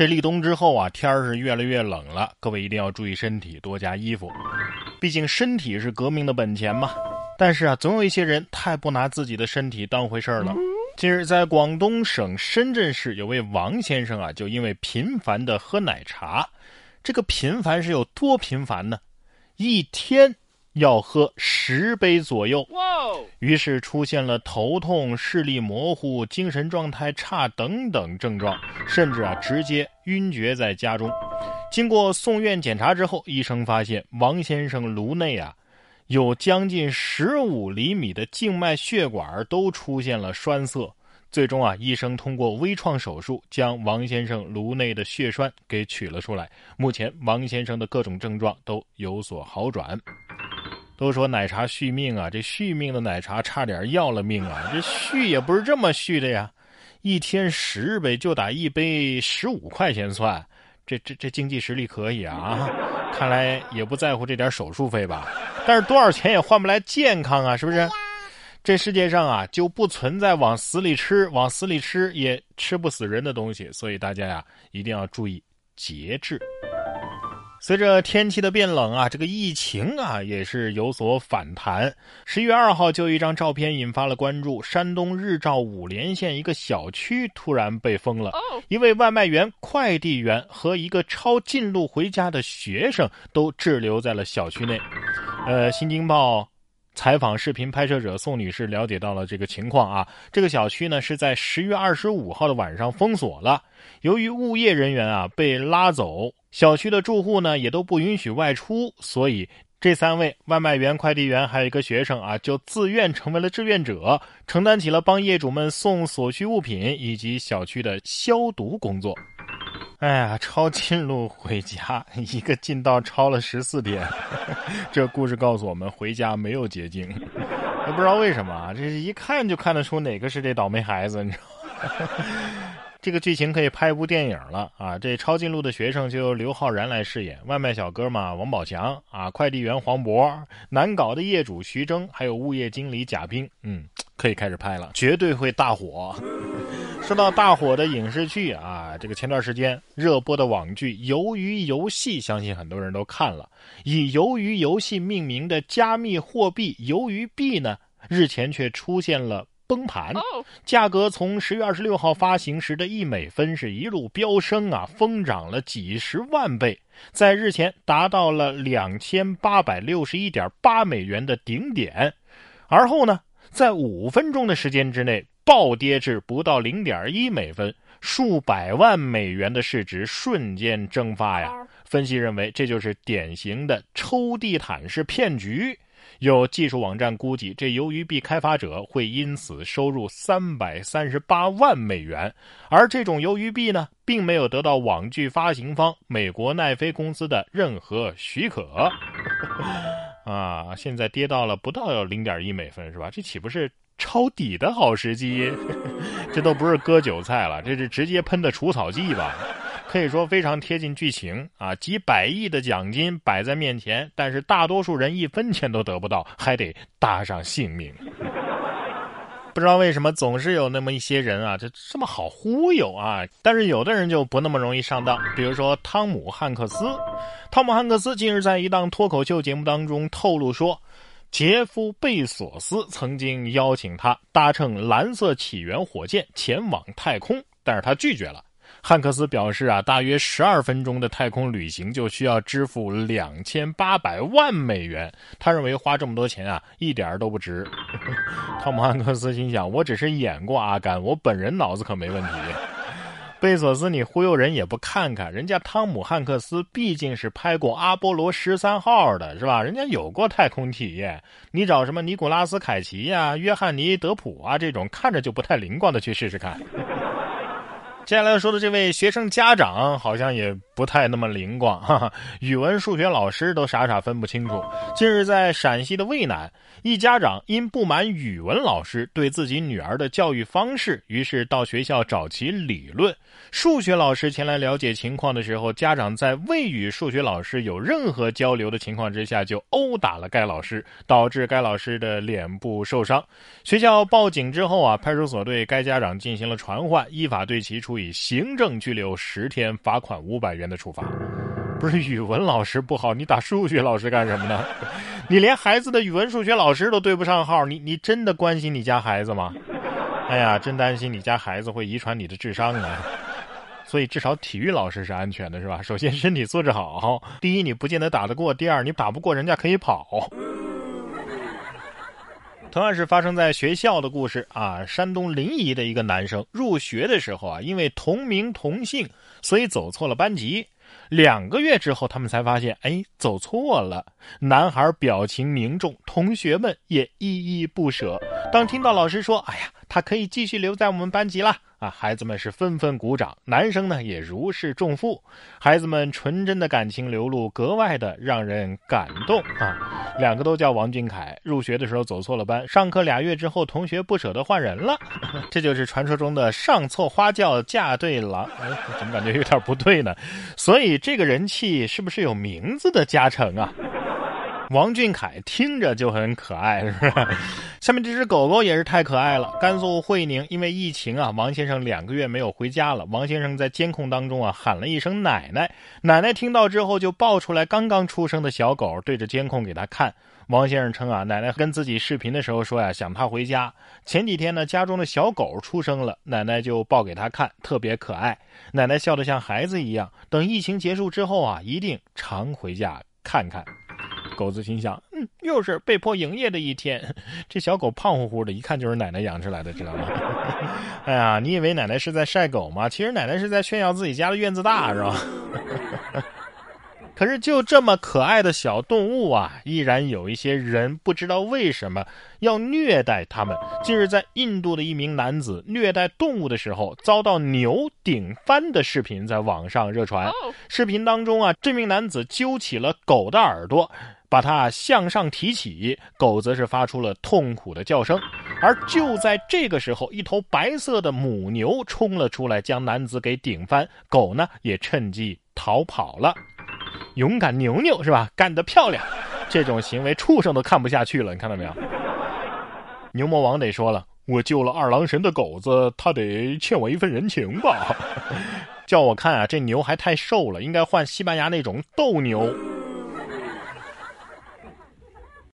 这立冬之后啊，天儿是越来越冷了，各位一定要注意身体，多加衣服。毕竟身体是革命的本钱嘛。但是啊，总有一些人太不拿自己的身体当回事儿了。近日，在广东省深圳市，有位王先生啊，就因为频繁的喝奶茶，这个频繁是有多频繁呢？一天。要喝十杯左右，于是出现了头痛、视力模糊、精神状态差等等症状，甚至啊直接晕厥在家中。经过送院检查之后，医生发现王先生颅内啊有将近十五厘米的静脉血管都出现了栓塞。最终啊，医生通过微创手术将王先生颅内的血栓给取了出来。目前王先生的各种症状都有所好转。都说奶茶续命啊，这续命的奶茶差点要了命啊！这续也不是这么续的呀，一天十杯就打一杯十五块钱算，这这这经济实力可以啊！看来也不在乎这点手术费吧？但是多少钱也换不来健康啊，是不是？这世界上啊就不存在往死里吃、往死里吃也吃不死人的东西，所以大家呀一定要注意节制。随着天气的变冷啊，这个疫情啊也是有所反弹。十一月二号，就一张照片引发了关注：山东日照五莲县一个小区突然被封了，一位外卖员、快递员和一个抄近路回家的学生都滞留在了小区内。呃，新京报。采访视频拍摄者宋女士了解到了这个情况啊，这个小区呢是在十月二十五号的晚上封锁了，由于物业人员啊被拉走，小区的住户呢也都不允许外出，所以这三位外卖员、快递员还有一个学生啊就自愿成为了志愿者，承担起了帮业主们送所需物品以及小区的消毒工作。哎呀，抄近路回家，一个近道抄了十四天。这故事告诉我们，回家没有捷径。也不知道为什么啊，这一看就看得出哪个是这倒霉孩子，你知道吗？这个剧情可以拍一部电影了啊！这抄近路的学生就由刘昊然来饰演，外卖小哥嘛，王宝强啊，快递员黄渤，难搞的业主徐峥，还有物业经理贾冰，嗯，可以开始拍了，绝对会大火。说到大火的影视剧啊，这个前段时间热播的网剧《鱿鱼游戏》，相信很多人都看了。以鱿鱼游戏命名的加密货币鱿鱼币呢，日前却出现了崩盘，价格从十月二十六号发行时的一美分是一路飙升啊，疯涨了几十万倍，在日前达到了两千八百六十一点八美元的顶点，而后呢，在五分钟的时间之内。暴跌至不到零点一美分，数百万美元的市值瞬间蒸发呀！分析认为，这就是典型的抽地毯式骗局。有技术网站估计，这鱿鱼币开发者会因此收入三百三十八万美元，而这种鱿鱼币呢，并没有得到网剧发行方美国奈飞公司的任何许可。啊，现在跌到了不到零点一美分，是吧？这岂不是？抄底的好时机，这都不是割韭菜了，这是直接喷的除草剂吧？可以说非常贴近剧情啊！几百亿的奖金摆在面前，但是大多数人一分钱都得不到，还得搭上性命。不知道为什么总是有那么一些人啊，这这么好忽悠啊！但是有的人就不那么容易上当，比如说汤姆汉克斯。汤姆汉克斯近日在一档脱口秀节目当中透露说。杰夫·贝索斯曾经邀请他搭乘蓝色起源火箭前往太空，但是他拒绝了。汉克斯表示啊，大约十二分钟的太空旅行就需要支付两千八百万美元，他认为花这么多钱啊，一点都不值。汤姆·汉克斯心想，我只是演过阿甘，我本人脑子可没问题。贝索斯，你忽悠人也不看看，人家汤姆汉克斯毕竟是拍过阿波罗十三号的，是吧？人家有过太空体验。你找什么尼古拉斯凯奇呀、约翰尼德普啊这种看着就不太灵光的去试试看。接下来说的这位学生家长好像也不太那么灵光，哈哈，语文、数学老师都傻傻分不清楚。近日在陕西的渭南，一家长因不满语文老师对自己女儿的教育方式，于是到学校找其理论。数学老师前来了解情况的时候，家长在未与数学老师有任何交流的情况之下，就殴打了该老师，导致该老师的脸部受伤。学校报警之后啊，派出所对该家长进行了传唤，依法对其处以。以行政拘留十天、罚款五百元的处罚。不是语文老师不好，你打数学老师干什么呢？你连孩子的语文、数学老师都对不上号，你你真的关心你家孩子吗？哎呀，真担心你家孩子会遗传你的智商啊！所以至少体育老师是安全的，是吧？首先身体素质好，第一你不见得打得过，第二你打不过人家可以跑。同样是发生在学校的故事啊，山东临沂的一个男生入学的时候啊，因为同名同姓，所以走错了班级。两个月之后，他们才发现，哎，走错了。男孩表情凝重，同学们也依依不舍。当听到老师说：“哎呀，他可以继续留在我们班级了。”啊，孩子们是纷纷鼓掌，男生呢也如释重负，孩子们纯真的感情流露，格外的让人感动啊！两个都叫王俊凯，入学的时候走错了班，上课俩月之后，同学不舍得换人了，这就是传说中的上错花轿嫁对郎。哎，怎么感觉有点不对呢？所以这个人气是不是有名字的加成啊？王俊凯听着就很可爱，是不是？下面这只狗狗也是太可爱了。甘肃会宁因为疫情啊，王先生两个月没有回家了。王先生在监控当中啊喊了一声“奶奶”，奶奶听到之后就抱出来刚刚出生的小狗，对着监控给他看。王先生称啊，奶奶跟自己视频的时候说呀，想他回家。前几天呢，家中的小狗出生了，奶奶就抱给他看，特别可爱。奶奶笑得像孩子一样。等疫情结束之后啊，一定常回家看看。狗子心想：“嗯，又是被迫营业的一天。这小狗胖乎乎的，一看就是奶奶养出来的，知道吗？哎呀，你以为奶奶是在晒狗吗？其实奶奶是在炫耀自己家的院子大，是吧？可是就这么可爱的小动物啊，依然有一些人不知道为什么要虐待它们。近日，在印度的一名男子虐待动物的时候，遭到牛顶翻的视频在网上热传。视频当中啊，这名男子揪起了狗的耳朵。把它向上提起，狗则是发出了痛苦的叫声。而就在这个时候，一头白色的母牛冲了出来，将男子给顶翻，狗呢也趁机逃跑了。勇敢牛牛是吧？干得漂亮！这种行为，畜生都看不下去了。你看到没有？牛魔王得说了，我救了二郎神的狗子，他得欠我一份人情吧？叫我看啊，这牛还太瘦了，应该换西班牙那种斗牛。